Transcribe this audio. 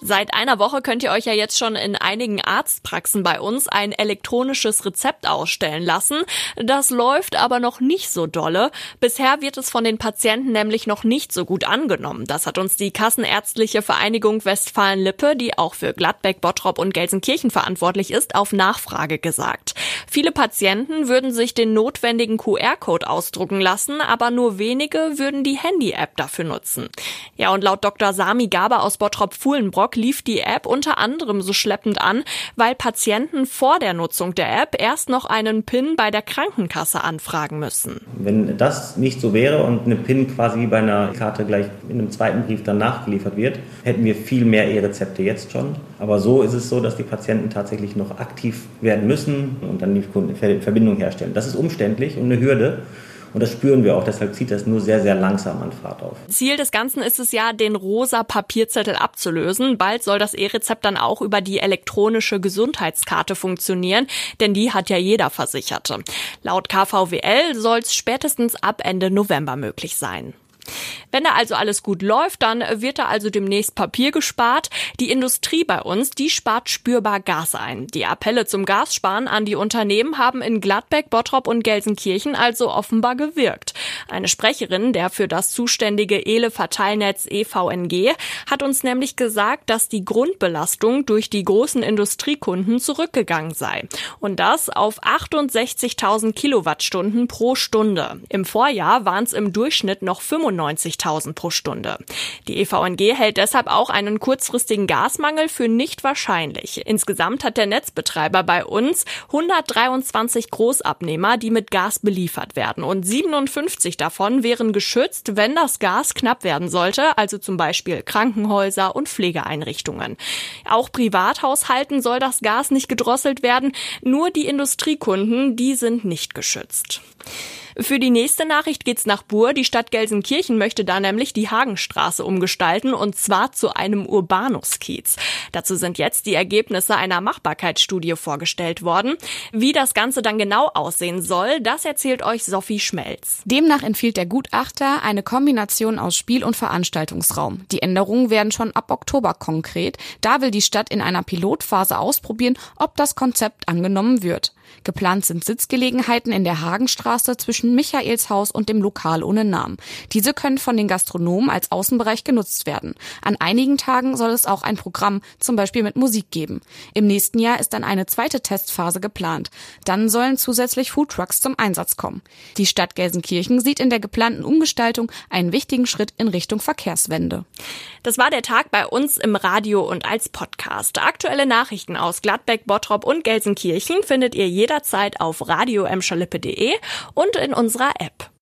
Seit einer Woche könnt ihr euch ja jetzt schon in einigen Arztpraxen bei uns ein elektronisches Rezept ausstellen lassen. Das läuft aber noch nicht so dolle. Bisher wird es von den Patienten nämlich noch nicht so gut angenommen. Das hat uns die Kassenärztliche Vereinigung Westfalen-Lippe, die auch für Gladbeck, Bottrop und Gelsenkirchen verantwortlich ist, auf Nachfrage gesagt. Viele Patienten würden sich den notwendigen QR-Code ausdrucken lassen, aber nur wenige würden die Handy-App dafür nutzen. Ja, und laut Dr. Sami Gaber aus Bottrop-Fuhlenbrock lief die App unter anderem so schleppend an, weil Patienten vor der Nutzung der App erst noch einen PIN bei der Krankenkasse anfragen müssen. Wenn das nicht so wäre und eine PIN quasi wie bei einer Karte gleich in einem zweiten Brief dann nachgeliefert wird, hätten wir viel mehr E-Rezepte jetzt schon. Aber so ist es so, dass die Patienten tatsächlich noch aktiv werden müssen und dann die Verbindung herstellen. Das ist umständlich und eine Hürde. Und das spüren wir auch, deshalb zieht das nur sehr, sehr langsam an Fahrt auf. Ziel des Ganzen ist es ja, den rosa Papierzettel abzulösen. Bald soll das E-Rezept dann auch über die elektronische Gesundheitskarte funktionieren, denn die hat ja jeder Versicherte. Laut KVWL soll es spätestens ab Ende November möglich sein. Wenn da also alles gut läuft, dann wird da also demnächst Papier gespart. Die Industrie bei uns, die spart spürbar Gas ein. Die Appelle zum Gassparen an die Unternehmen haben in Gladbeck, Bottrop und Gelsenkirchen also offenbar gewirkt. Eine Sprecherin der für das zuständige Ele-Verteilnetz EVNG hat uns nämlich gesagt, dass die Grundbelastung durch die großen Industriekunden zurückgegangen sei. Und das auf 68.000 Kilowattstunden pro Stunde. Im Vorjahr waren es im Durchschnitt noch 95.000 pro Stunde. Die EVNG hält deshalb auch einen kurzfristigen Gasmangel für nicht wahrscheinlich. Insgesamt hat der Netzbetreiber bei uns 123 Großabnehmer, die mit Gas beliefert werden und 57 davon wären geschützt, wenn das Gas knapp werden sollte, also zum Beispiel Krankenhäuser und Pflegeeinrichtungen. Auch Privathaushalten soll das Gas nicht gedrosselt werden, nur die Industriekunden, die sind nicht geschützt. Für die nächste Nachricht geht's nach Bur. Die Stadt Gelsenkirchen möchte da nämlich die Hagenstraße umgestalten und zwar zu einem Urbanuskiez. Dazu sind jetzt die Ergebnisse einer Machbarkeitsstudie vorgestellt worden. Wie das Ganze dann genau aussehen soll, das erzählt euch Sophie Schmelz. Demnach empfiehlt der Gutachter eine Kombination aus Spiel- und Veranstaltungsraum. Die Änderungen werden schon ab Oktober konkret. Da will die Stadt in einer Pilotphase ausprobieren, ob das Konzept angenommen wird. Geplant sind Sitzgelegenheiten in der Hagenstraße zwischen Michaelshaus und dem Lokal ohne Namen. Diese können von den Gastronomen als Außenbereich genutzt werden. An einigen Tagen soll es auch ein Programm, zum Beispiel mit Musik geben. Im nächsten Jahr ist dann eine zweite Testphase geplant. Dann sollen zusätzlich Foodtrucks zum Einsatz kommen. Die Stadt Gelsenkirchen sieht in der geplanten Umgestaltung einen wichtigen Schritt in Richtung Verkehrswende. Das war der Tag bei uns im Radio und als Podcast. Aktuelle Nachrichten aus Gladbeck, Bottrop und Gelsenkirchen findet ihr jederzeit auf radio und in unserer App.